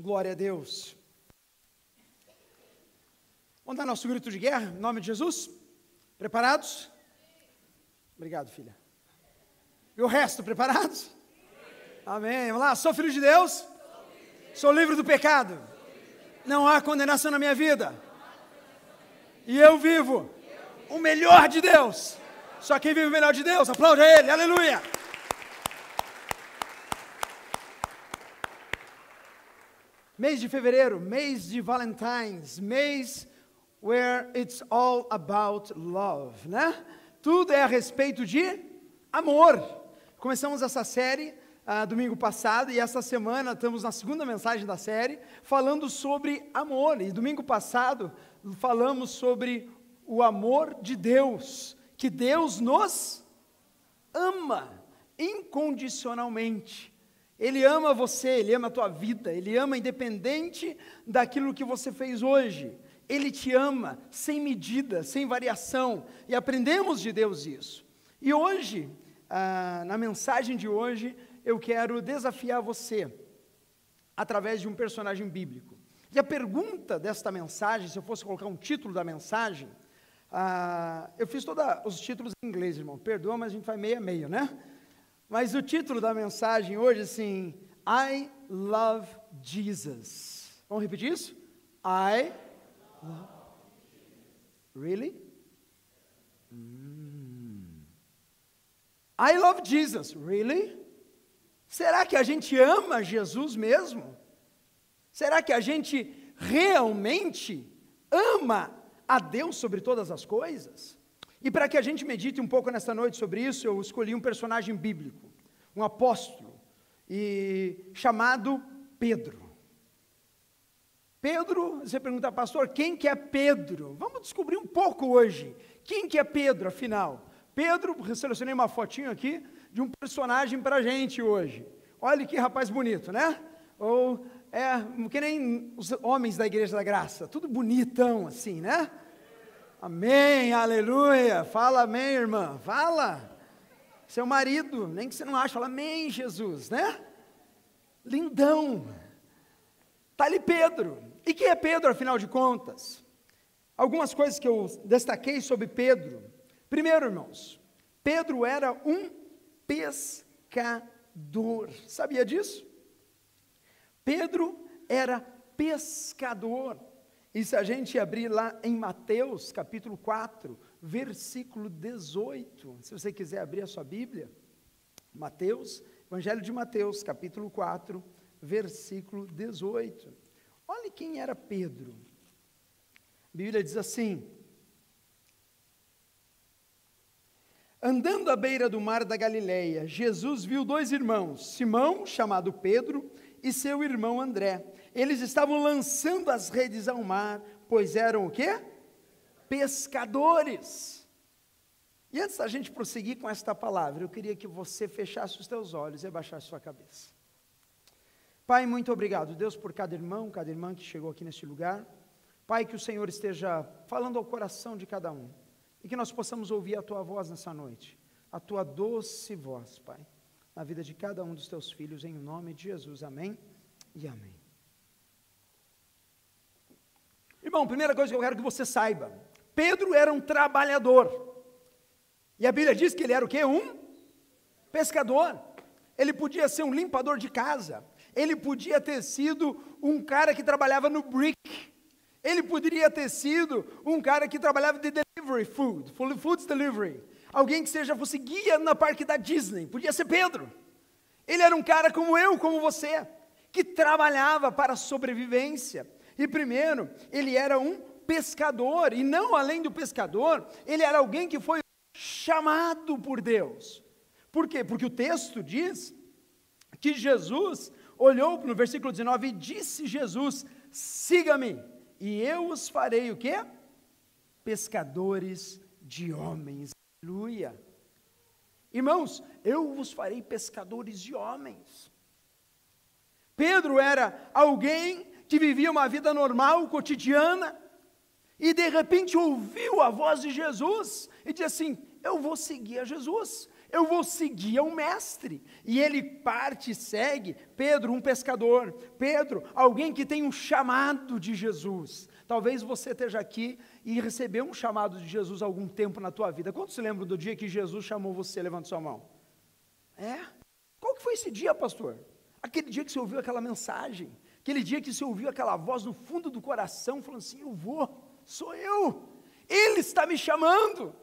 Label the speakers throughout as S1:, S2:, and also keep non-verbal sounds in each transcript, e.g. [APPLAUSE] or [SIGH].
S1: Glória a Deus. Vamos dar nosso grito de guerra, em nome de Jesus? Preparados? Obrigado, filha. E o resto, preparados? Amém. Vamos lá, sou filho de Deus? Sou livre do pecado. Não há condenação na minha vida. E eu vivo o melhor de Deus. Só quem vive o melhor de Deus, aplaude a Ele, aleluia. Mês de fevereiro, mês de Valentine's, mês where it's all about love, né? Tudo é a respeito de amor. Começamos essa série ah, domingo passado e essa semana estamos na segunda mensagem da série falando sobre amor. E domingo passado falamos sobre o amor de Deus, que Deus nos ama incondicionalmente. Ele ama você, ele ama a tua vida, ele ama independente daquilo que você fez hoje. Ele te ama sem medida, sem variação, e aprendemos de Deus isso. E hoje, ah, na mensagem de hoje, eu quero desafiar você através de um personagem bíblico. E a pergunta desta mensagem, se eu fosse colocar um título da mensagem, ah, eu fiz todos os títulos em inglês, irmão. Perdoa, mas a gente vai meio a meio, né? Mas o título da mensagem hoje, assim, I love Jesus. Vamos repetir isso? I love. Really? Mm. I love Jesus. Really? Será que a gente ama Jesus mesmo? Será que a gente realmente ama a Deus sobre todas as coisas? E para que a gente medite um pouco nesta noite sobre isso, eu escolhi um personagem bíblico, um apóstolo, e chamado Pedro. Pedro, você pergunta, pastor, quem que é Pedro? Vamos descobrir um pouco hoje. Quem que é Pedro, afinal? Pedro, selecionei uma fotinho aqui de um personagem para a gente hoje. Olha que rapaz bonito, né? Ou é que nem os homens da Igreja da Graça, tudo bonitão assim, né? Amém, aleluia. Fala amém, irmã. Fala. Seu marido, nem que você não ache, fala amém, Jesus, né? Lindão. Está ali Pedro. E quem é Pedro, afinal de contas? Algumas coisas que eu destaquei sobre Pedro. Primeiro, irmãos, Pedro era um pescador. Sabia disso? Pedro era pescador. E se a gente abrir lá em Mateus, capítulo 4, versículo 18, se você quiser abrir a sua Bíblia, Mateus, Evangelho de Mateus, capítulo 4, versículo 18. Olhe quem era Pedro. A Bíblia diz assim: Andando à beira do mar da Galileia, Jesus viu dois irmãos, Simão, chamado Pedro, e seu irmão André. Eles estavam lançando as redes ao mar, pois eram o quê? Pescadores. E antes da gente prosseguir com esta palavra, eu queria que você fechasse os teus olhos e abaixasse sua cabeça. Pai, muito obrigado, Deus, por cada irmão, cada irmã que chegou aqui neste lugar. Pai, que o Senhor esteja falando ao coração de cada um e que nós possamos ouvir a tua voz nessa noite, a tua doce voz, Pai na vida de cada um dos teus filhos, em nome de Jesus. Amém e amém. Irmão, primeira coisa que eu quero que você saiba: Pedro era um trabalhador. E a Bíblia diz que ele era o quê? Um pescador. Ele podia ser um limpador de casa. Ele podia ter sido um cara que trabalhava no brick. Ele poderia ter sido um cara que trabalhava de delivery food, foods delivery alguém que seja fosse guia na parque da Disney, podia ser Pedro. Ele era um cara como eu, como você, que trabalhava para a sobrevivência. E primeiro, ele era um pescador, e não além do pescador, ele era alguém que foi chamado por Deus. Por quê? Porque o texto diz que Jesus olhou no versículo 19 e disse Jesus: "Siga-me, e eu os farei o quê? Pescadores de homens." Aleluia. Irmãos, eu vos farei pescadores de homens. Pedro era alguém que vivia uma vida normal, cotidiana, e de repente ouviu a voz de Jesus e disse assim: Eu vou seguir a Jesus, Eu vou seguir ao mestre. E ele parte e segue Pedro, um pescador. Pedro, alguém que tem um chamado de Jesus. Talvez você esteja aqui e recebeu um chamado de Jesus algum tempo na tua vida. Quantos se lembram do dia que Jesus chamou você? Levanta sua mão. É? Qual que foi esse dia, pastor? Aquele dia que você ouviu aquela mensagem. Aquele dia que você ouviu aquela voz no fundo do coração falando assim: Eu vou, sou eu. Ele está me chamando.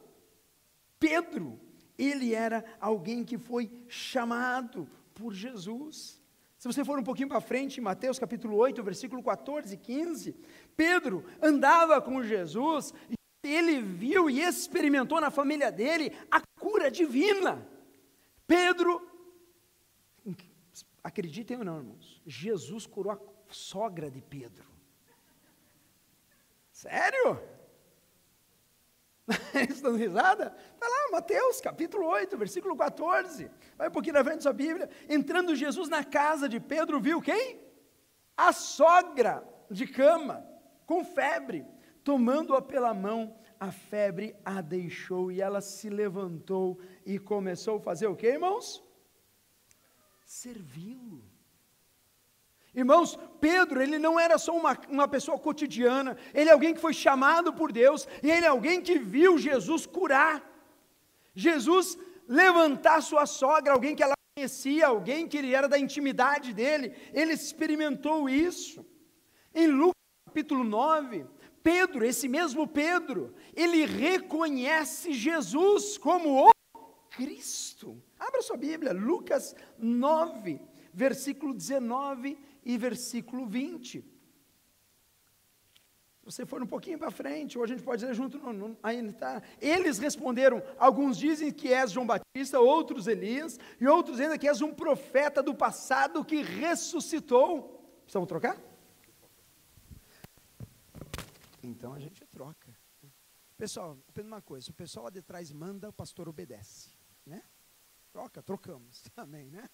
S1: Pedro, ele era alguém que foi chamado por Jesus. Se você for um pouquinho para frente, em Mateus capítulo 8, versículo 14 e 15, Pedro andava com Jesus, e ele viu e experimentou na família dele a cura divina. Pedro, acreditem ou não, irmãos, Jesus curou a sogra de Pedro. Sério? [LAUGHS] Estão risada? Está lá, Mateus capítulo 8, versículo 14. Vai um pouquinho na frente da sua Bíblia. Entrando Jesus na casa de Pedro, viu quem? A sogra de cama, com febre. Tomando-a pela mão, a febre a deixou e ela se levantou e começou a fazer o que, irmãos? Servi-lo. Irmãos, Pedro, ele não era só uma, uma pessoa cotidiana, ele é alguém que foi chamado por Deus, e ele é alguém que viu Jesus curar. Jesus levantar sua sogra, alguém que ela conhecia, alguém que ele era da intimidade dele, ele experimentou isso. Em Lucas capítulo 9, Pedro, esse mesmo Pedro, ele reconhece Jesus como o Cristo. Abra sua Bíblia, Lucas 9, versículo 19 e versículo 20. Se você for um pouquinho para frente, ou a gente pode dizer junto, ainda está. Eles responderam: alguns dizem que és João Batista, outros Elias, e outros ainda que és um profeta do passado que ressuscitou. Precisamos trocar? Então a gente troca. Pessoal, apenas uma coisa: o pessoal lá de trás manda, o pastor obedece. Né? Troca, trocamos. [LAUGHS] Amém, né?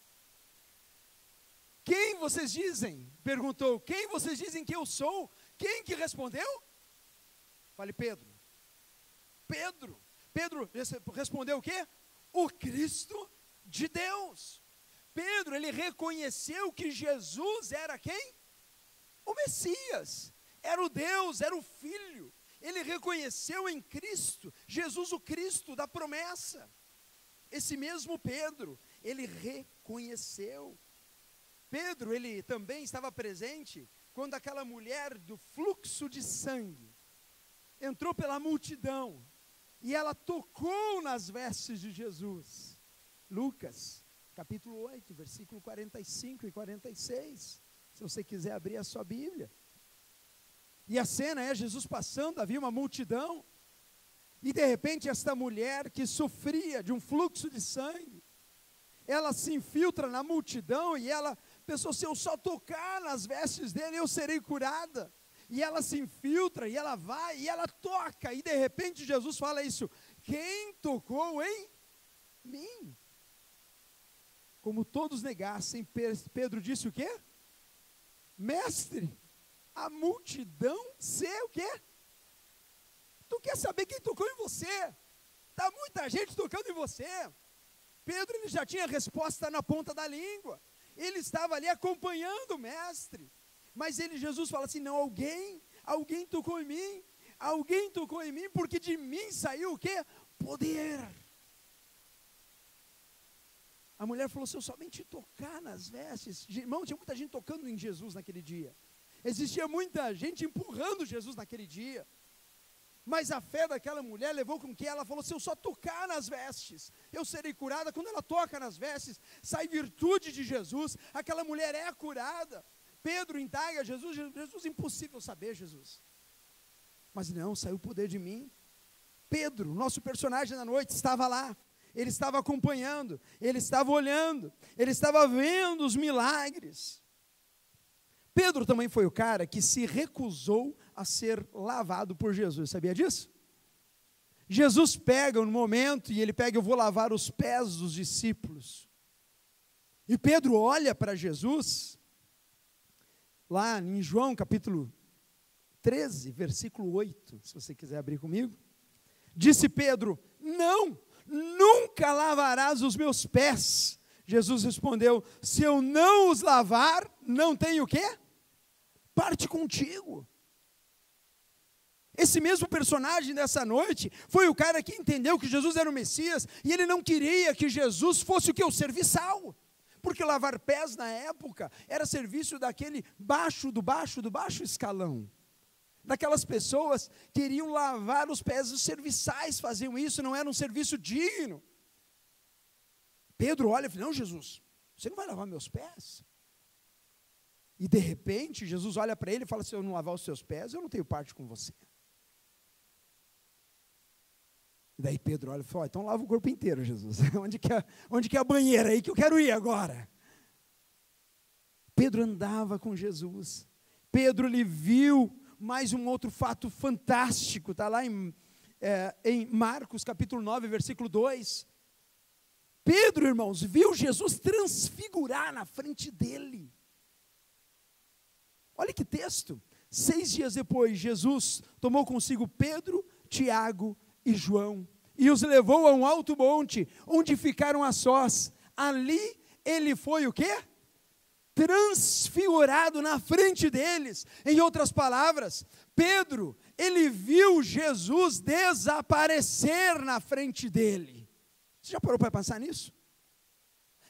S1: Quem vocês dizem? Perguntou. Quem vocês dizem que eu sou? Quem que respondeu? Fale Pedro. Pedro. Pedro respondeu o quê? O Cristo de Deus. Pedro, ele reconheceu que Jesus era quem? O Messias. Era o Deus, era o Filho. Ele reconheceu em Cristo, Jesus o Cristo da promessa. Esse mesmo Pedro, ele reconheceu. Pedro, ele também estava presente quando aquela mulher do fluxo de sangue entrou pela multidão e ela tocou nas vestes de Jesus. Lucas, capítulo 8, versículo 45 e 46. Se você quiser abrir a sua Bíblia. E a cena é Jesus passando, havia uma multidão, e de repente esta mulher que sofria de um fluxo de sangue, ela se infiltra na multidão e ela Pensou, se eu só tocar nas vestes dele, eu serei curada. E ela se infiltra, e ela vai, e ela toca, e de repente Jesus fala isso: quem tocou em mim? Como todos negassem, Pedro disse o quê? Mestre, a multidão ser o quê? Tu quer saber quem tocou em você? Está muita gente tocando em você. Pedro ele já tinha a resposta na ponta da língua. Ele estava ali acompanhando o mestre. Mas ele, Jesus fala assim: não, alguém, alguém tocou em mim, alguém tocou em mim, porque de mim saiu o quê? Poder. A mulher falou: se eu somente tocar nas vestes, irmão, tinha muita gente tocando em Jesus naquele dia. Existia muita gente empurrando Jesus naquele dia. Mas a fé daquela mulher levou com que ela falou: se eu só tocar nas vestes, eu serei curada. Quando ela toca nas vestes, sai virtude de Jesus. Aquela mulher é curada. Pedro indaga Jesus: Jesus, impossível saber, Jesus. Mas não, saiu o poder de mim. Pedro, nosso personagem da noite, estava lá. Ele estava acompanhando, ele estava olhando, ele estava vendo os milagres. Pedro também foi o cara que se recusou a ser lavado por Jesus, sabia disso? Jesus pega um momento e ele pega, eu vou lavar os pés dos discípulos. E Pedro olha para Jesus, lá em João capítulo 13, versículo 8, se você quiser abrir comigo. Disse Pedro: Não, nunca lavarás os meus pés. Jesus respondeu: Se eu não os lavar, não tenho o quê? Parte contigo. Esse mesmo personagem dessa noite foi o cara que entendeu que Jesus era o Messias e ele não queria que Jesus fosse o que? O serviçal. Porque lavar pés na época era serviço daquele baixo do baixo do baixo escalão. Daquelas pessoas que iriam lavar os pés, os serviçais faziam isso, não era um serviço digno. Pedro olha e fala: Não, Jesus, você não vai lavar meus pés? E de repente, Jesus olha para ele e fala: Se eu não lavar os seus pés, eu não tenho parte com você. E daí Pedro olha e fala: Então lava o corpo inteiro, Jesus. [LAUGHS] onde, que é, onde que é a banheira aí que eu quero ir agora? Pedro andava com Jesus. Pedro lhe viu mais um outro fato fantástico, está lá em, é, em Marcos capítulo 9, versículo 2. Pedro, irmãos, viu Jesus transfigurar na frente dele. Olha que texto. Seis dias depois, Jesus tomou consigo Pedro, Tiago e João e os levou a um alto monte, onde ficaram a sós. Ali ele foi o quê? transfigurado na frente deles. Em outras palavras, Pedro, ele viu Jesus desaparecer na frente dele. Você já parou para pensar nisso?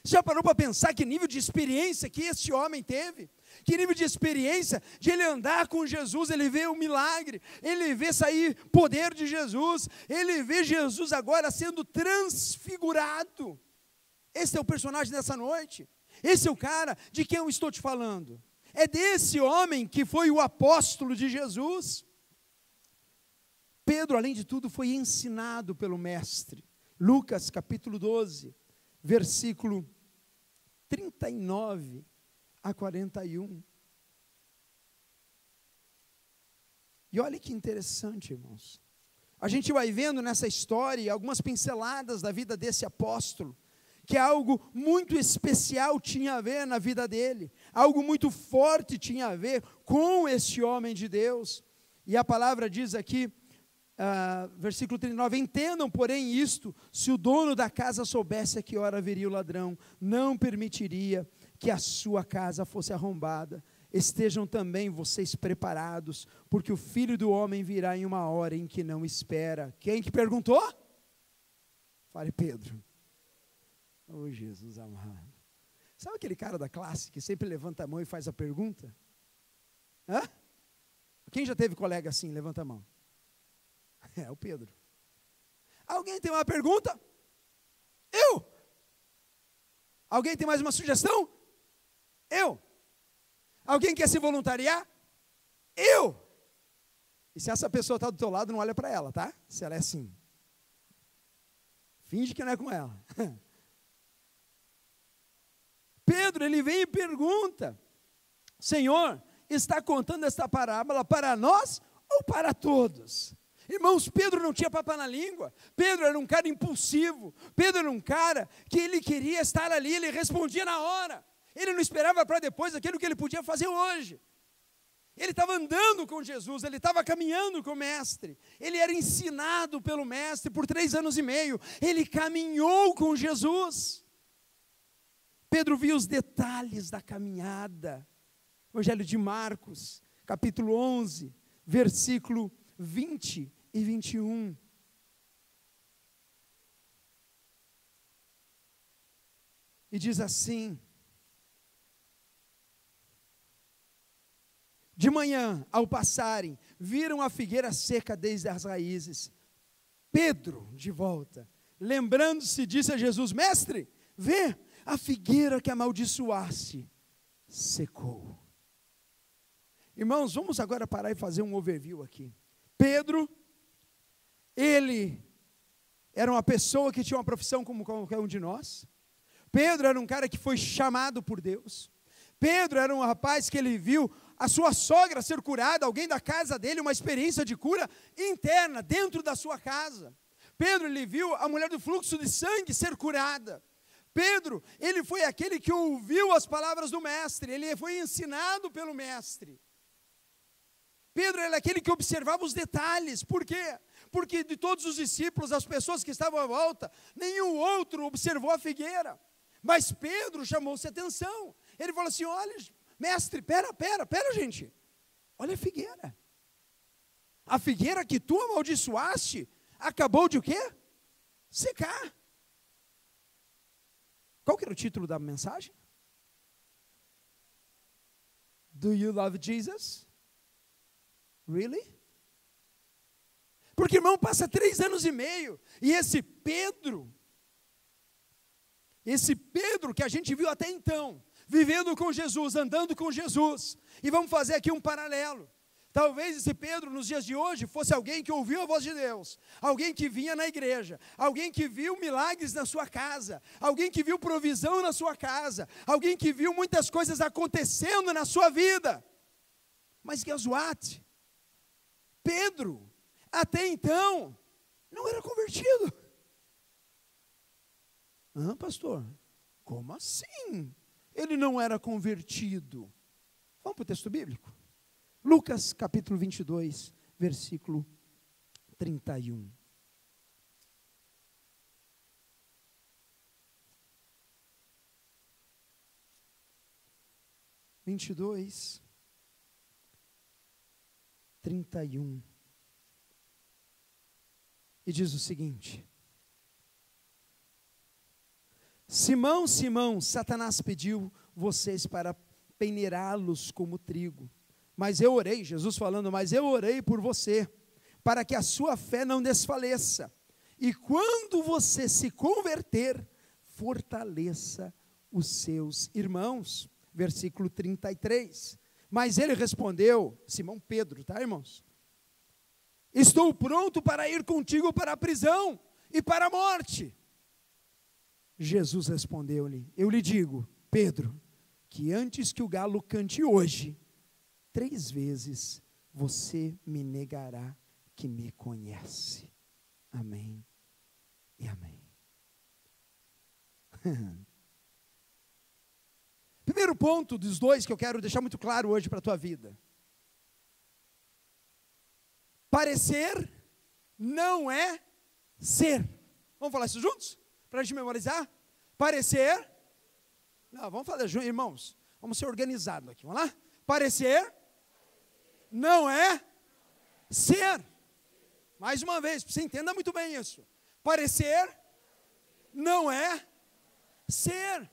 S1: Já parou para pensar que nível de experiência que esse homem teve? Que nível de experiência de ele andar com Jesus, ele vê o milagre, ele vê sair poder de Jesus, ele vê Jesus agora sendo transfigurado. Esse é o personagem dessa noite. Esse é o cara de quem eu estou te falando. É desse homem que foi o apóstolo de Jesus. Pedro, além de tudo, foi ensinado pelo Mestre. Lucas capítulo 12, versículo 39 a 41. E olha que interessante, irmãos. A gente vai vendo nessa história algumas pinceladas da vida desse apóstolo que algo muito especial tinha a ver na vida dele, algo muito forte tinha a ver com esse homem de Deus. E a palavra diz aqui, uh, versículo 39, entendam, porém, isto: se o dono da casa soubesse a que hora viria o ladrão, não permitiria que a sua casa fosse arrombada. Estejam também vocês preparados, porque o filho do homem virá em uma hora em que não espera. Quem que perguntou? Fale, Pedro. Oh, Jesus amado. Sabe aquele cara da classe que sempre levanta a mão e faz a pergunta? Hã? Quem já teve colega assim? Levanta a mão. [LAUGHS] É o Pedro. Alguém tem uma pergunta? Eu. Alguém tem mais uma sugestão? Eu. Alguém quer se voluntariar? Eu. E se essa pessoa está do teu lado, não olha para ela, tá? Se ela é assim. Finge que não é com ela. [LAUGHS] Pedro, ele vem e pergunta: Senhor, está contando esta parábola para nós ou para todos? Irmãos, Pedro não tinha papo na língua. Pedro era um cara impulsivo. Pedro era um cara que ele queria estar ali, ele respondia na hora. Ele não esperava para depois aquilo que ele podia fazer hoje. Ele estava andando com Jesus, ele estava caminhando com o Mestre, ele era ensinado pelo Mestre por três anos e meio, ele caminhou com Jesus. Pedro viu os detalhes da caminhada. Evangelho de Marcos, capítulo 11, versículo 20 e 21. E diz assim: De manhã, ao passarem, viram a figueira seca desde as raízes. Pedro, de volta, lembrando-se, disse a Jesus: Mestre, vê, a figueira que amaldiçoasse secou. Irmãos, vamos agora parar e fazer um overview aqui. Pedro, ele era uma pessoa que tinha uma profissão como qualquer um de nós. Pedro era um cara que foi chamado por Deus. Pedro era um rapaz que ele viu a sua sogra ser curada, alguém da casa dele, uma experiência de cura interna, dentro da sua casa. Pedro, ele viu a mulher do fluxo de sangue ser curada. Pedro, ele foi aquele que ouviu as palavras do mestre, ele foi ensinado pelo mestre. Pedro era aquele que observava os detalhes, por quê? porque de todos os discípulos, as pessoas que estavam à volta, nenhum outro observou a figueira. Mas Pedro chamou-se atenção. Ele falou assim: Olha, mestre, pera, pera, pera, gente. Olha a figueira. A figueira que tu amaldiçoaste acabou de o quê? Secar. Qual que era o título da mensagem? Do you love Jesus? Really? Porque, irmão, passa três anos e meio, e esse Pedro, esse Pedro que a gente viu até então, vivendo com Jesus, andando com Jesus, e vamos fazer aqui um paralelo. Talvez esse Pedro, nos dias de hoje, fosse alguém que ouviu a voz de Deus, alguém que vinha na igreja, alguém que viu milagres na sua casa, alguém que viu provisão na sua casa, alguém que viu muitas coisas acontecendo na sua vida. Mas guess what? Pedro, até então, não era convertido. Ah, pastor, como assim? Ele não era convertido. Vamos para o texto bíblico? Lucas capítulo 22, versículo 31. Vinte e dois, trinta e um, e diz o seguinte: Simão, Simão, Satanás pediu vocês para peneirá-los como trigo. Mas eu orei, Jesus falando, mas eu orei por você, para que a sua fé não desfaleça. E quando você se converter, fortaleça os seus irmãos. Versículo 33. Mas ele respondeu, Simão Pedro, tá, irmãos? Estou pronto para ir contigo para a prisão e para a morte. Jesus respondeu-lhe: Eu lhe digo, Pedro, que antes que o galo cante hoje, três vezes você me negará que me conhece. Amém e amém. [LAUGHS] Primeiro ponto dos dois que eu quero deixar muito claro hoje para a tua vida. Parecer não é ser. Vamos falar isso juntos? Para a gente memorizar? Parecer. Não, vamos falar juntos, irmãos. Vamos ser organizados aqui. Vamos lá? Parecer não é ser. Mais uma vez, você entenda muito bem isso. Parecer não é ser.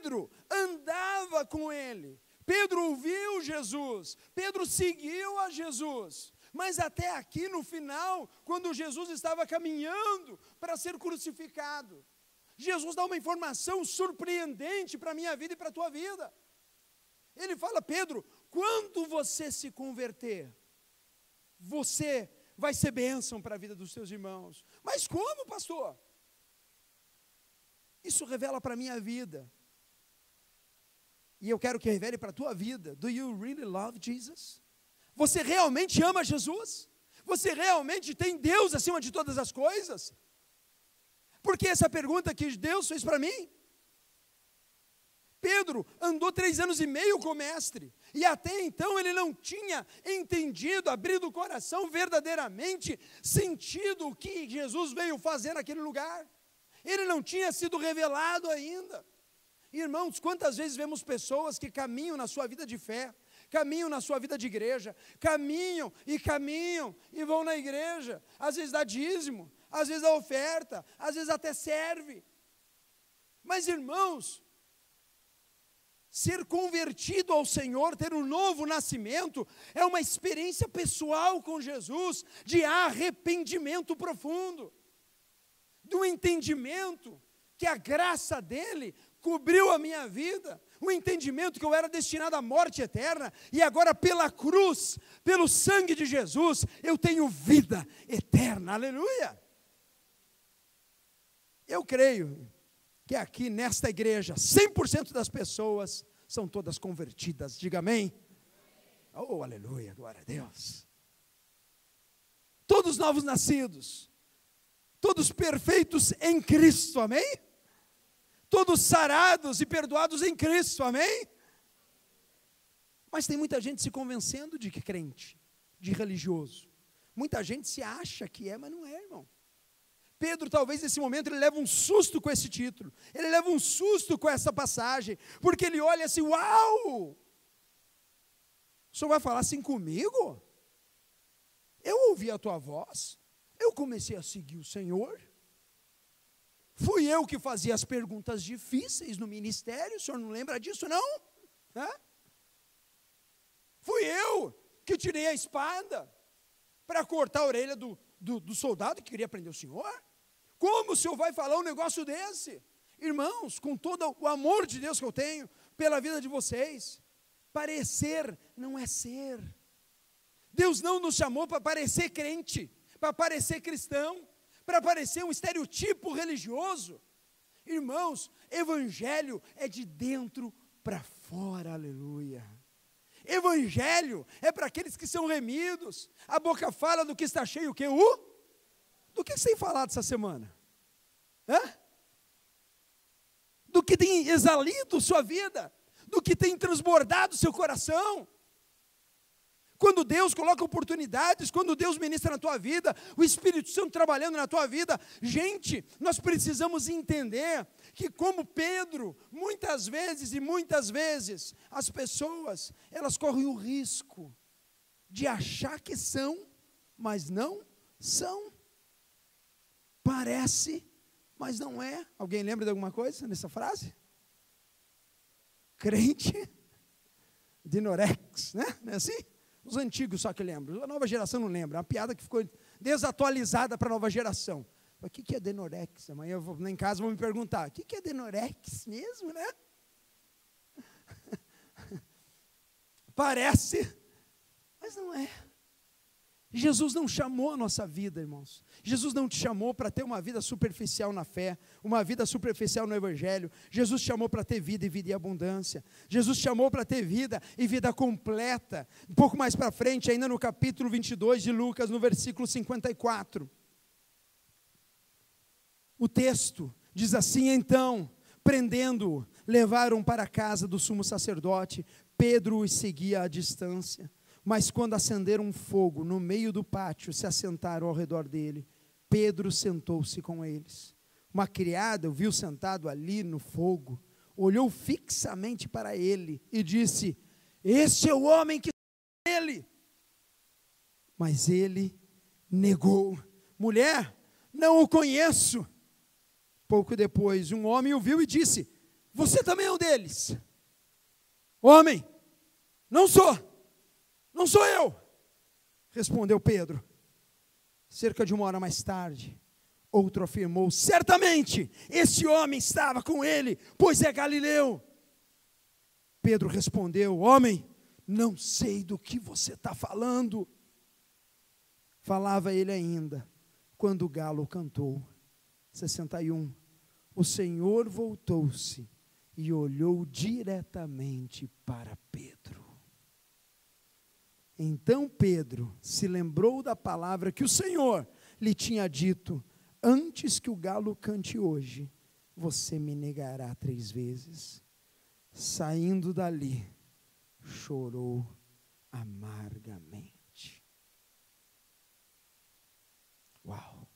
S1: Pedro andava com ele. Pedro ouviu Jesus. Pedro seguiu a Jesus. Mas até aqui no final, quando Jesus estava caminhando para ser crucificado, Jesus dá uma informação surpreendente para a minha vida e para a tua vida. Ele fala, Pedro, quando você se converter, você vai ser bênção para a vida dos seus irmãos. Mas como, pastor? Isso revela para a minha vida. E eu quero que revele para a tua vida. Do you really love Jesus? Você realmente ama Jesus? Você realmente tem Deus acima de todas as coisas? Porque essa pergunta que Deus fez para mim, Pedro andou três anos e meio com o mestre, e até então ele não tinha entendido, abrido o coração verdadeiramente, sentido o que Jesus veio fazer naquele lugar. Ele não tinha sido revelado ainda. Irmãos, quantas vezes vemos pessoas que caminham na sua vida de fé, caminham na sua vida de igreja, caminham e caminham e vão na igreja, às vezes dá dízimo, às vezes dá oferta, às vezes até serve. Mas irmãos, Ser convertido ao Senhor, ter um novo nascimento, é uma experiência pessoal com Jesus, de arrependimento profundo, do entendimento que a graça dele cobriu a minha vida, o entendimento que eu era destinado à morte eterna, e agora pela cruz, pelo sangue de Jesus, eu tenho vida eterna, aleluia. Eu creio que aqui nesta igreja, 100% das pessoas são todas convertidas. Diga amém. Oh, aleluia, glória a Deus. Todos novos nascidos, todos perfeitos em Cristo, amém? Todos sarados e perdoados em Cristo, amém? Mas tem muita gente se convencendo de que crente, de religioso. Muita gente se acha que é, mas não é, irmão. Pedro, talvez nesse momento, ele leva um susto com esse título, ele leva um susto com essa passagem, porque ele olha assim: Uau! O senhor vai falar assim comigo? Eu ouvi a tua voz, eu comecei a seguir o Senhor. Fui eu que fazia as perguntas difíceis no ministério, o senhor não lembra disso, não? Hã? Fui eu que tirei a espada para cortar a orelha do, do, do soldado que queria prender o senhor. Como o senhor vai falar um negócio desse? Irmãos, com todo o amor de Deus que eu tenho pela vida de vocês, parecer não é ser. Deus não nos chamou para parecer crente, para parecer cristão, para parecer um estereotipo religioso. Irmãos, evangelho é de dentro para fora, aleluia. Evangelho é para aqueles que são remidos. A boca fala do que está cheio, o que? O do que tem falado essa semana? Hã? Do que tem exalido sua vida? Do que tem transbordado seu coração? Quando Deus coloca oportunidades, quando Deus ministra na tua vida, o Espírito Santo trabalhando na tua vida, gente, nós precisamos entender que como Pedro, muitas vezes e muitas vezes, as pessoas, elas correm o risco de achar que são, mas não são. Parece, mas não é. Alguém lembra de alguma coisa nessa frase? Crente de Norex, né? Não é assim? Os antigos só que lembram. A nova geração não lembra. É uma piada que ficou desatualizada para a nova geração. O que é Denorex? Amanhã eu vou em casa vou me perguntar: o que é Denorex mesmo, né? [LAUGHS] Parece, mas não é. Jesus não chamou a nossa vida, irmãos. Jesus não te chamou para ter uma vida superficial na fé, uma vida superficial no Evangelho. Jesus te chamou para ter vida e vida em abundância. Jesus te chamou para ter vida e vida completa. Um pouco mais para frente, ainda no capítulo 22 de Lucas, no versículo 54. O texto diz assim: então, prendendo-o, levaram para a casa do sumo sacerdote. Pedro os seguia à distância. Mas quando acenderam um fogo no meio do pátio, se assentaram ao redor dele. Pedro sentou-se com eles. Uma criada o viu sentado ali no fogo, olhou fixamente para ele e disse: Este é o homem que ele. Mas ele negou: Mulher, não o conheço. Pouco depois, um homem o viu e disse: Você também é um deles. Homem, não sou. Não sou eu, respondeu Pedro. Cerca de uma hora mais tarde, outro afirmou: Certamente, esse homem estava com ele, pois é galileu. Pedro respondeu: Homem, não sei do que você está falando. Falava ele ainda, quando o galo cantou. 61. O Senhor voltou-se e olhou diretamente para Pedro. Então Pedro se lembrou da palavra que o Senhor lhe tinha dito: Antes que o galo cante hoje, você me negará três vezes. Saindo dali, chorou amargamente. Uau!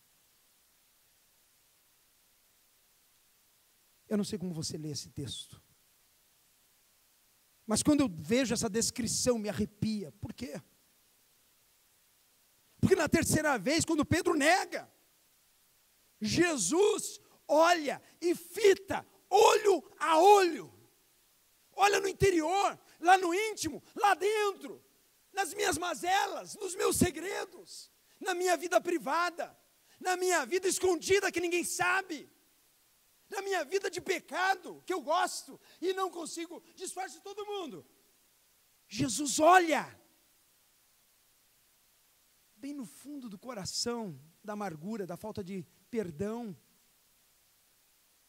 S1: Eu não sei como você lê esse texto. Mas quando eu vejo essa descrição, me arrepia. Por quê? Porque na terceira vez, quando Pedro nega, Jesus olha e fita, olho a olho. Olha no interior, lá no íntimo, lá dentro, nas minhas mazelas, nos meus segredos, na minha vida privada, na minha vida escondida que ninguém sabe na minha vida de pecado, que eu gosto e não consigo disfarçar todo mundo. Jesus olha bem no fundo do coração, da amargura, da falta de perdão.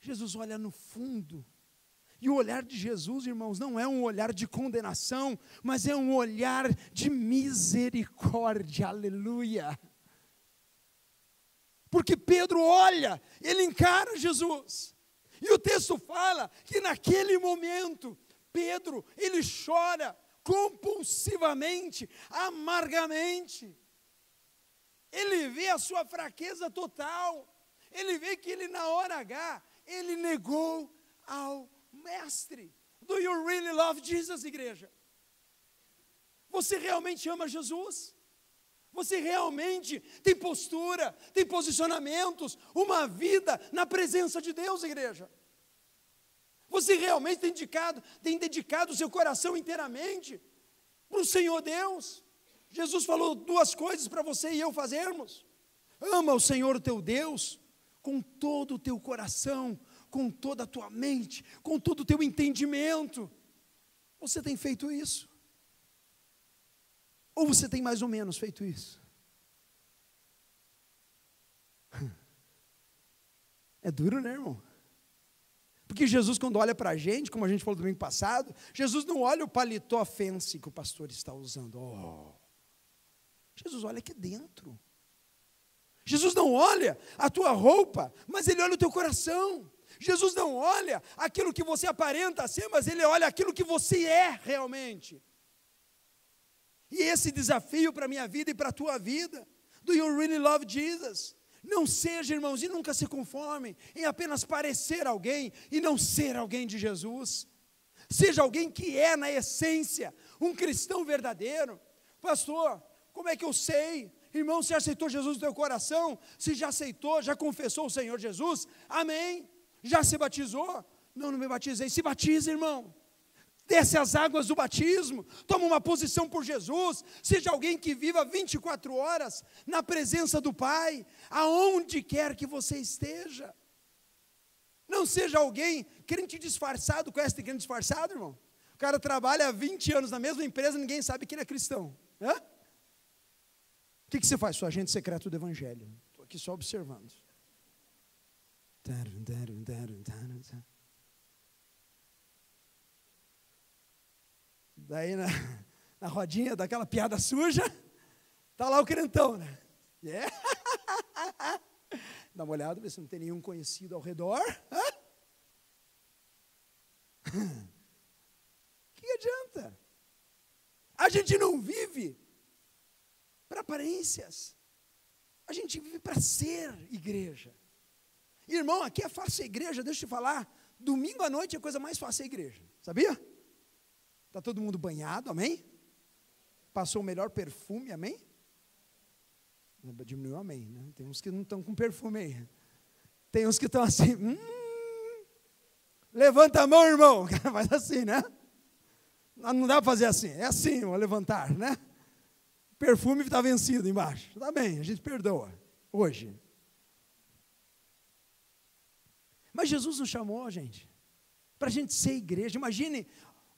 S1: Jesus olha no fundo. E o olhar de Jesus, irmãos, não é um olhar de condenação, mas é um olhar de misericórdia. Aleluia. Porque Pedro olha, ele encara Jesus. E o texto fala que naquele momento, Pedro, ele chora compulsivamente, amargamente. ele vê a sua fraqueza total, ele vê que ele, na hora H, ele negou ao Mestre. Do you really love Jesus, igreja? Você realmente ama Jesus? Você realmente tem postura, tem posicionamentos, uma vida na presença de Deus, igreja? Você realmente tem dedicado, tem dedicado o seu coração inteiramente para o Senhor Deus? Jesus falou duas coisas para você e eu fazermos. Ama o Senhor teu Deus com todo o teu coração, com toda a tua mente, com todo o teu entendimento. Você tem feito isso? Ou você tem mais ou menos feito isso? É duro, né, irmão? Porque Jesus, quando olha para a gente, como a gente falou domingo passado, Jesus não olha o paletó fence que o pastor está usando. Oh. Jesus olha aqui dentro. Jesus não olha a tua roupa, mas ele olha o teu coração. Jesus não olha aquilo que você aparenta ser, mas ele olha aquilo que você é realmente. E esse desafio para a minha vida e para a tua vida, do you really love Jesus? Não seja, irmãos, e nunca se conformem em apenas parecer alguém e não ser alguém de Jesus. Seja alguém que é, na essência, um cristão verdadeiro. Pastor, como é que eu sei? Irmão, você aceitou Jesus no teu coração? Se já aceitou, já confessou o Senhor Jesus? Amém. Já se batizou? Não, não me batizei. Se batiza, irmão. Desce as águas do batismo, toma uma posição por Jesus, seja alguém que viva 24 horas na presença do Pai, aonde quer que você esteja. Não seja alguém crente disfarçado, conhece crente disfarçado, irmão? O cara trabalha há 20 anos na mesma empresa, ninguém sabe que ele é cristão. Hã? O que, que você faz? Sou agente secreto do Evangelho. Estou aqui só observando. Daí na, [LAUGHS] na rodinha daquela piada suja, tá lá o crentão, né? Yeah. [LAUGHS] Dá uma olhada, ver se não tem nenhum conhecido ao redor. [LAUGHS] Que adianta? A gente não vive para aparências. A gente vive para ser igreja. Irmão, aqui é fácil ser igreja, deixa eu te falar. Domingo à noite é a coisa mais fácil ser igreja. Sabia? Está todo mundo banhado, amém? Passou o melhor perfume, amém? Diminuiu, amém. Né? Tem uns que não estão com perfume aí. Tem uns que estão assim. Hum, levanta a mão, irmão. Faz assim, né? Não dá para fazer assim. É assim, vou levantar, né? Perfume está vencido embaixo. Está bem, a gente perdoa. Hoje. Mas Jesus nos chamou, gente, para a gente ser igreja. Imagine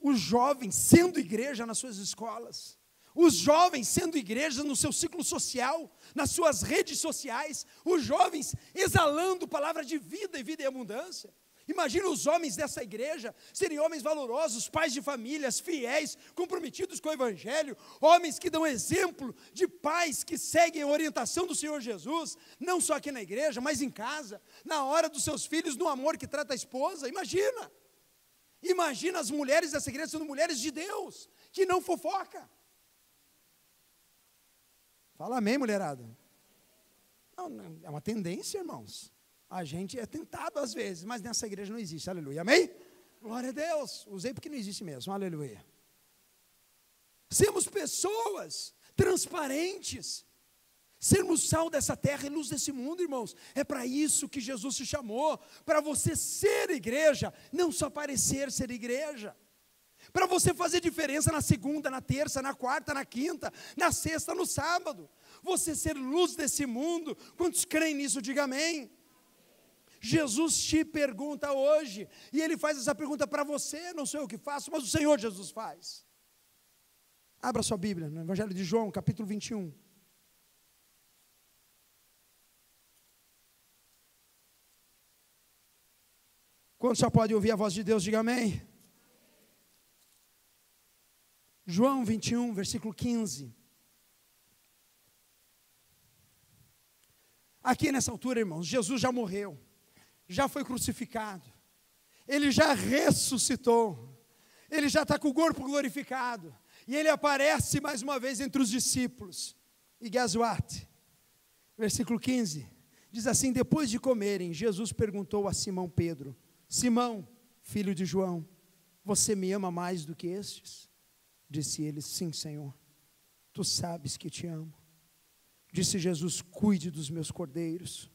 S1: os jovens sendo igreja nas suas escolas, os jovens sendo igreja no seu ciclo social, nas suas redes sociais, os jovens exalando palavra de vida e vida em abundância. Imagina os homens dessa igreja serem homens valorosos, pais de famílias, fiéis, comprometidos com o Evangelho, homens que dão exemplo de pais que seguem a orientação do Senhor Jesus, não só aqui na igreja, mas em casa, na hora dos seus filhos, no amor que trata a esposa. Imagina! Imagina as mulheres dessa igreja sendo mulheres de Deus, que não fofoca. Fala amém, mulherada. Não, não, é uma tendência, irmãos. A gente é tentado às vezes, mas nessa igreja não existe, aleluia, amém? Glória a Deus, usei porque não existe mesmo, aleluia. Sermos pessoas transparentes, sermos sal dessa terra e luz desse mundo, irmãos, é para isso que Jesus te chamou, para você ser igreja, não só parecer ser igreja para você fazer diferença na segunda, na terça, na quarta, na quinta, na sexta, no sábado. Você ser luz desse mundo. Quantos creem nisso? Diga amém. Jesus te pergunta hoje, e ele faz essa pergunta para você, não sou eu que faço, mas o Senhor Jesus faz. Abra sua Bíblia no Evangelho de João, capítulo 21. Quantos já pode ouvir a voz de Deus? Diga amém. João 21, versículo 15. Aqui nessa altura, irmãos, Jesus já morreu já foi crucificado, ele já ressuscitou, ele já está com o corpo glorificado, e ele aparece mais uma vez entre os discípulos. E guess what? Versículo 15. Diz assim: Depois de comerem, Jesus perguntou a Simão Pedro: Simão, filho de João, você me ama mais do que estes? Disse ele: Sim, Senhor. Tu sabes que te amo. Disse Jesus: Cuide dos meus cordeiros.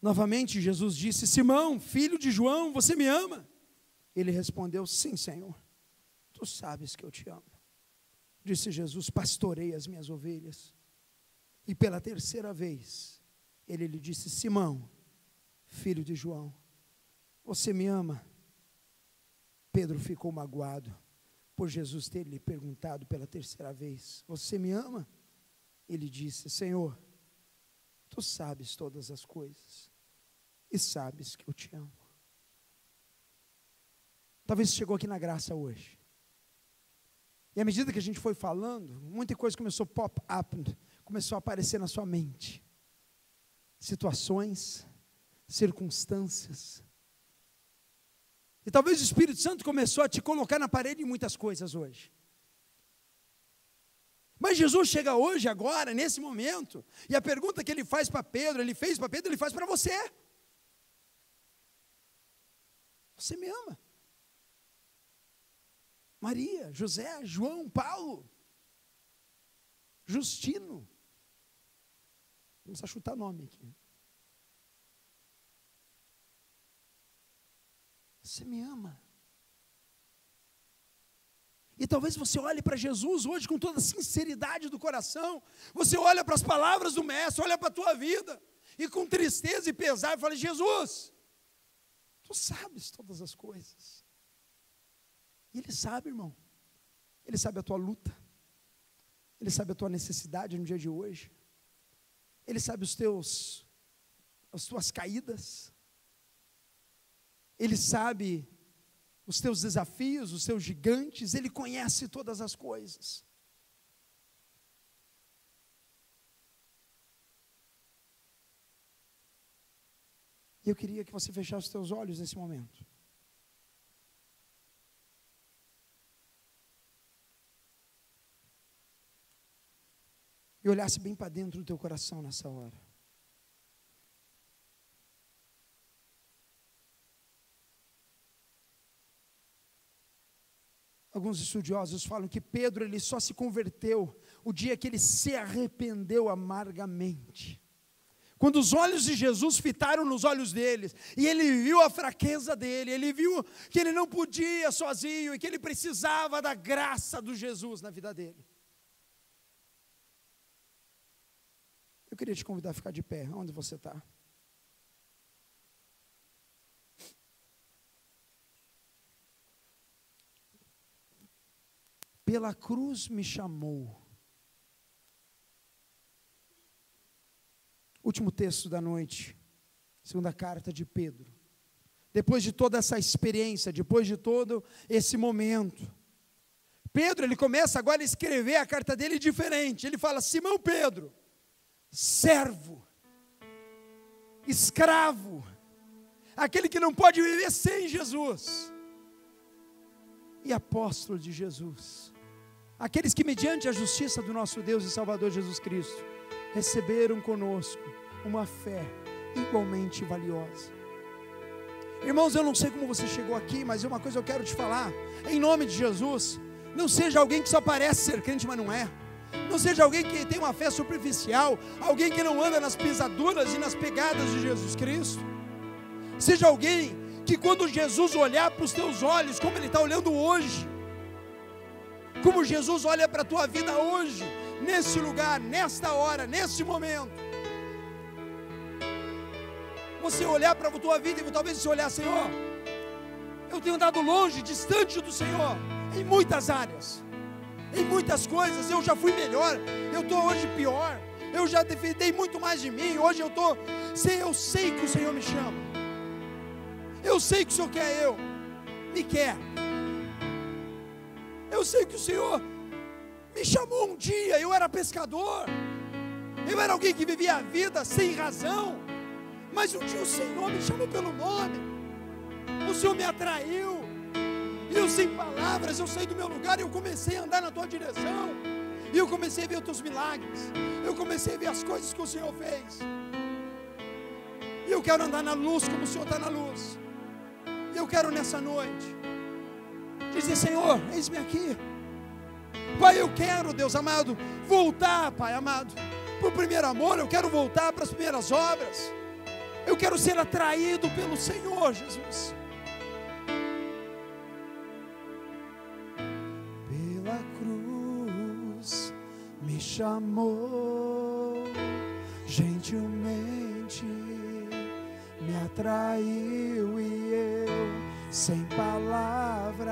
S1: Novamente Jesus disse: Simão, filho de João, você me ama? Ele respondeu: Sim, Senhor. Tu sabes que eu te amo. Disse Jesus: Pastorei as minhas ovelhas. E pela terceira vez, ele lhe disse: Simão, filho de João, você me ama? Pedro ficou magoado por Jesus ter lhe perguntado pela terceira vez: Você me ama? Ele disse: Senhor, tu sabes todas as coisas e sabes que eu te amo. Talvez você chegou aqui na graça hoje. E à medida que a gente foi falando, muita coisa começou a pop up, começou a aparecer na sua mente. Situações, circunstâncias. E talvez o Espírito Santo começou a te colocar na parede em muitas coisas hoje. Mas Jesus chega hoje, agora, nesse momento, e a pergunta que ele faz para Pedro, ele fez para Pedro, ele faz para você. Você me ama? Maria, José, João, Paulo, Justino. Vamos a chutar nome aqui. Você me ama. E talvez você olhe para Jesus hoje com toda a sinceridade do coração. Você olha para as palavras do Mestre, olha para a tua vida. E com tristeza e pesar, fala: Jesus, tu sabes todas as coisas. E Ele sabe, irmão. Ele sabe a tua luta. Ele sabe a tua necessidade no dia de hoje. Ele sabe os teus, as tuas caídas. Ele sabe os teus desafios, os teus gigantes, Ele conhece todas as coisas. E eu queria que você fechasse os teus olhos nesse momento. E olhasse bem para dentro do teu coração nessa hora. Alguns estudiosos falam que Pedro ele só se converteu o dia que ele se arrependeu amargamente. Quando os olhos de Jesus fitaram nos olhos deles, e ele viu a fraqueza dele, ele viu que ele não podia sozinho e que ele precisava da graça do Jesus na vida dele. Eu queria te convidar a ficar de pé, onde você está. Pela cruz me chamou. Último texto da noite, segunda carta de Pedro. Depois de toda essa experiência, depois de todo esse momento, Pedro, ele começa agora a escrever a carta dele diferente. Ele fala: Simão Pedro, servo, escravo, aquele que não pode viver sem Jesus, e apóstolo de Jesus, aqueles que, mediante a justiça do nosso Deus e Salvador Jesus Cristo, receberam conosco uma fé igualmente valiosa. Irmãos, eu não sei como você chegou aqui, mas uma coisa eu quero te falar, em nome de Jesus, não seja alguém que só parece ser crente, mas não é. Não seja alguém que tem uma fé superficial, alguém que não anda nas pisaduras e nas pegadas de Jesus Cristo. Seja alguém que quando Jesus olhar para os teus olhos, como Ele está olhando hoje, como Jesus olha para a tua vida hoje, nesse lugar, nesta hora, nesse momento, você olhar para a tua vida e talvez você olhar, Senhor, eu tenho andado longe, distante do Senhor, em muitas áreas em muitas coisas eu já fui melhor, eu estou hoje pior, eu já defendei muito mais de mim, hoje eu estou, eu sei que o Senhor me chama, eu sei que o Senhor quer eu, me quer, eu sei que o Senhor me chamou um dia, eu era pescador, eu era alguém que vivia a vida sem razão, mas um dia o Senhor me chamou pelo nome, o Senhor me atraiu, eu sem palavras, eu saí do meu lugar e eu comecei a andar na tua direção. E eu comecei a ver os teus milagres. Eu comecei a ver as coisas que o Senhor fez. E eu quero andar na luz como o Senhor está na luz. E eu quero nessa noite dizer: Senhor, eis-me aqui. Pai, eu quero, Deus amado, voltar, Pai amado, para o primeiro amor. Eu quero voltar para as primeiras obras. Eu quero ser atraído pelo Senhor, Jesus. Me chamou gentilmente, me atraiu e eu, sem palavras,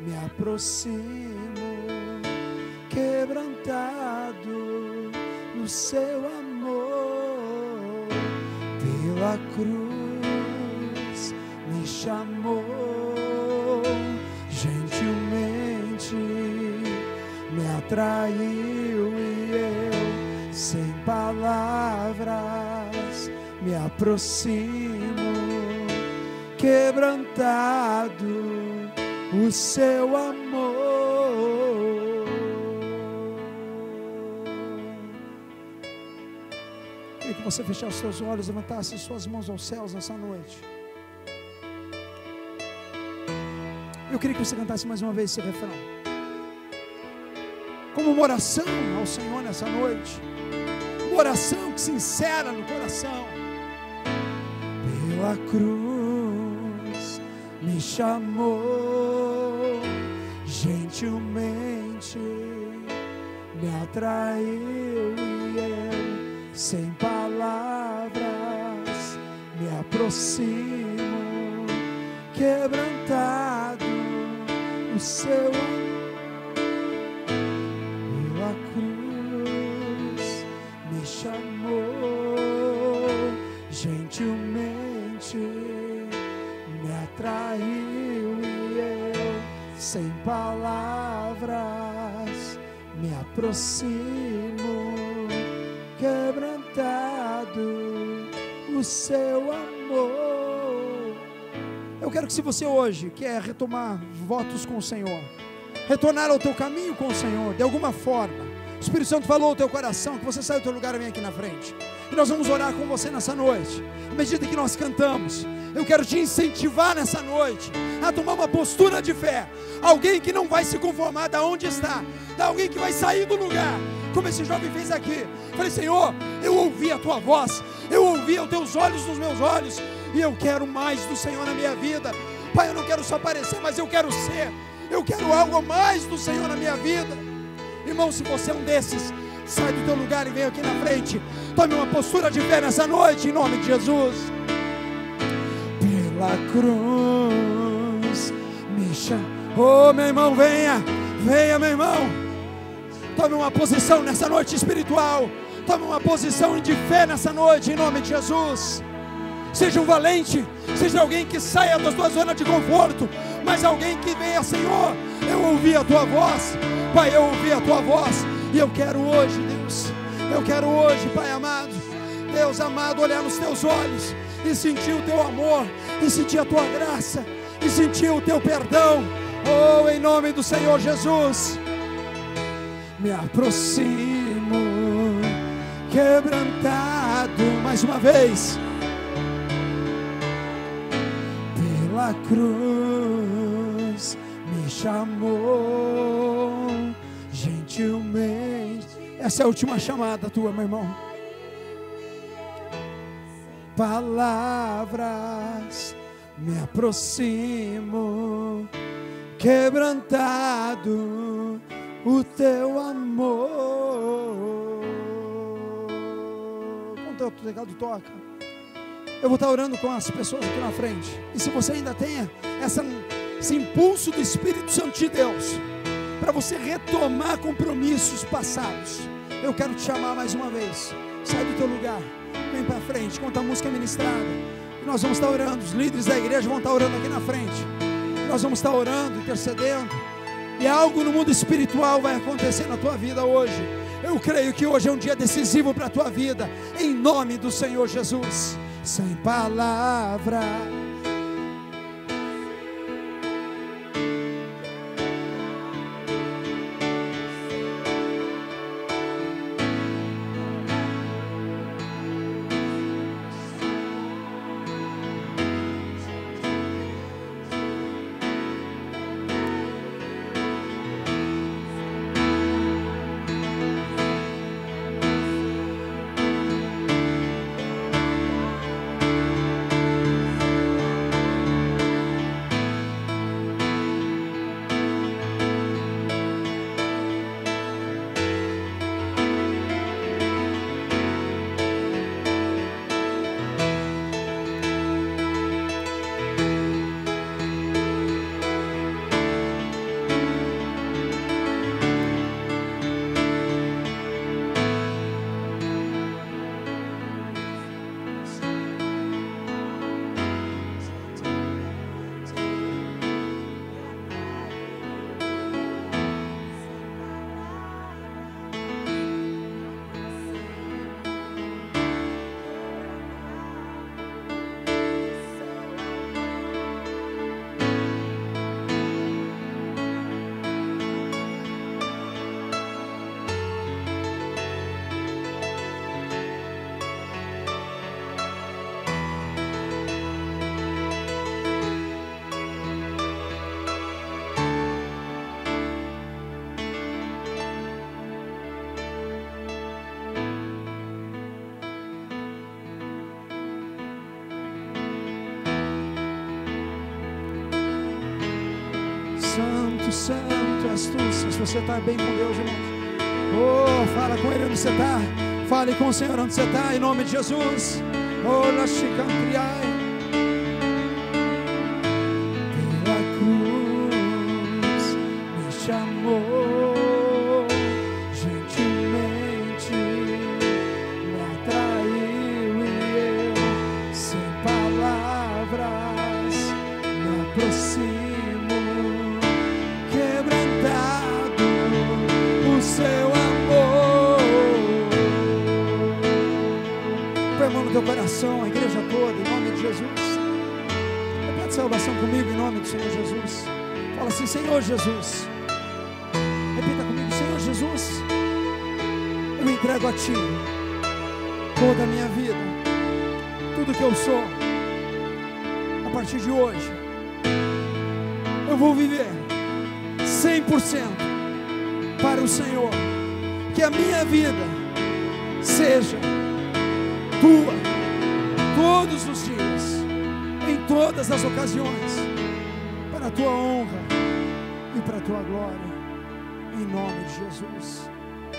S1: me aproximo, quebrantado no seu amor, pela cruz me chamou me atraiu e eu, sem palavras, me aproximo, quebrantado o seu amor. Queria que você fechasse seus olhos, levantasse suas mãos aos céus nessa noite. Eu queria que você cantasse mais uma vez esse refrão. Como uma oração ao Senhor nessa noite. Uma oração que sincera no coração. Pela cruz me chamou gentilmente, me atraiu e eu, sem palavras, me aproximo, quebrantado o seu amor. Me atraiu e eu, sem palavras, me aproximo, quebrantado o seu amor. Eu quero que se você hoje quer retomar votos com o Senhor, retornar ao teu caminho com o Senhor, de alguma forma, o Espírito Santo falou ao teu coração que você sai do teu lugar e vem aqui na frente. E nós vamos orar com você nessa noite. À medida que nós cantamos, eu quero te incentivar nessa noite a tomar uma postura de fé. Alguém que não vai se conformar da onde está, da alguém que vai sair do lugar, como esse jovem fez aqui. Falei, Senhor, eu ouvi a tua voz, eu ouvi os teus olhos nos meus olhos, e eu quero mais do Senhor na minha vida. Pai, eu não quero só aparecer, mas eu quero ser. Eu quero algo mais do Senhor na minha vida. Irmão, se você é um desses, sai do teu lugar e vem aqui na frente. Tome uma postura de fé nessa noite, em nome de Jesus. Pela cruz me chama. Oh, meu irmão, venha, venha, meu irmão. Tome uma posição nessa noite espiritual. Tome uma posição de fé nessa noite, em nome de Jesus. Seja um valente, seja alguém que saia da sua zona de conforto, mas alguém que venha, Senhor. Eu ouvi a tua voz, Pai, eu ouvi a tua voz, e eu quero hoje, Deus, eu quero hoje, Pai amado, Deus amado, olhar nos teus olhos e sentir o teu amor, e sentir a tua graça, e sentir o teu perdão, oh, em nome do Senhor Jesus, me aproximo, quebrantado, mais uma vez. Pela cruz me chamou gentilmente. Essa é a última chamada tua, meu irmão. Palavras me aproximo, quebrantado o teu amor. Quanto o teclado toca? Eu vou estar orando com as pessoas aqui na frente. E se você ainda tem essa, esse impulso do Espírito Santo de Deus, para você retomar compromissos passados, eu quero te chamar mais uma vez. Sai do teu lugar, vem para frente, conta a música ministrada. E nós vamos estar orando, os líderes da igreja vão estar orando aqui na frente. Nós vamos estar orando, intercedendo. E algo no mundo espiritual vai acontecer na tua vida hoje. Eu creio que hoje é um dia decisivo para a tua vida, em nome do Senhor Jesus sem palavra. Santo, Santo és tu. Se você está bem com Deus, irmão. Oh, fala com Ele onde você está. Fale com o Senhor onde você está, em nome de Jesus. Oh, la para o Senhor. Que a minha vida seja tua todos os dias, em todas as ocasiões, para a tua honra e para a tua glória, em nome de Jesus.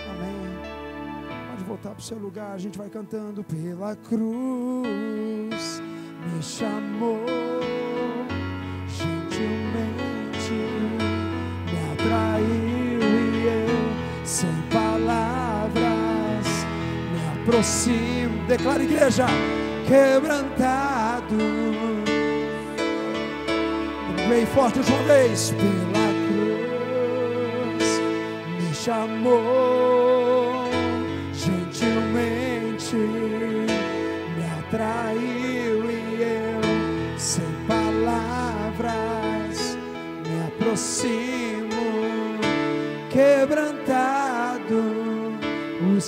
S1: Amém. Pode voltar para o seu lugar, a gente vai cantando. Pela cruz me chamou gentilmente, atraiu e eu, sem palavras, me aproximo. Declara, igreja, quebrantado. Bem forte uma vez, pela cruz me chamou gentilmente, me atraiu e eu, sem palavras, me aproximo,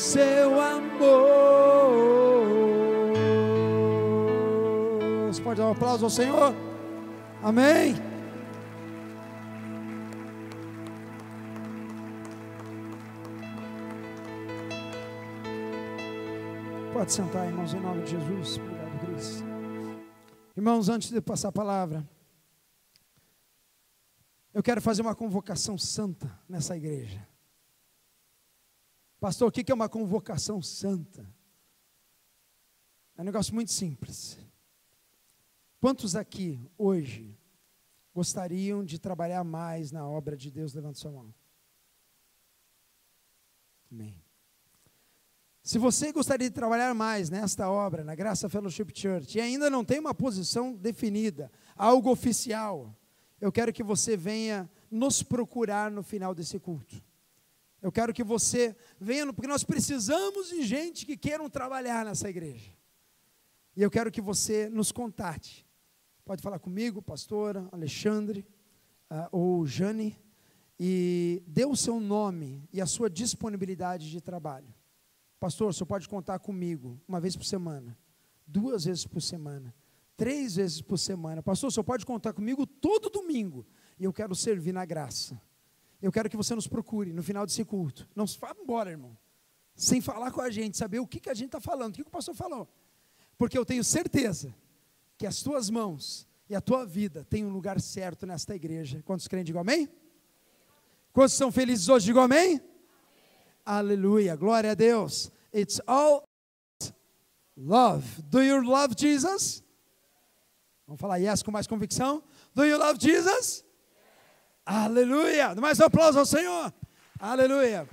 S1: seu amor. Você pode dar um aplauso ao Senhor? Amém. Pode sentar, irmãos, em nome de Jesus. Obrigado, Cris. Irmãos, antes de passar a palavra, eu quero fazer uma convocação santa nessa igreja. Pastor, o que é uma convocação santa? É um negócio muito simples. Quantos aqui, hoje, gostariam de trabalhar mais na obra de Deus? Levante sua mão. Amém. Se você gostaria de trabalhar mais nesta obra, na Graça Fellowship Church, e ainda não tem uma posição definida, algo oficial, eu quero que você venha nos procurar no final desse culto. Eu quero que você venha, porque nós precisamos de gente que queiram trabalhar nessa igreja. E eu quero que você nos contate. Pode falar comigo, pastora, Alexandre, uh, ou Jane, e dê o seu nome e a sua disponibilidade de trabalho. Pastor, senhor pode contar comigo uma vez por semana, duas vezes por semana, três vezes por semana. Pastor, senhor pode contar comigo todo domingo. E eu quero servir na graça. Eu quero que você nos procure no final desse culto. Não se vá embora, irmão. Sem falar com a gente, saber o que, que a gente está falando, o que, que o pastor falou. Porque eu tenho certeza que as tuas mãos e a tua vida têm um lugar certo nesta igreja. Quantos creem, digam amém? Quantos são felizes hoje, digam amém? Aleluia, glória a Deus. It's all love. Do you love Jesus? Vamos falar yes com mais convicção. Do you love Jesus? Aleluia. Mais um aplauso ao Senhor. Aleluia.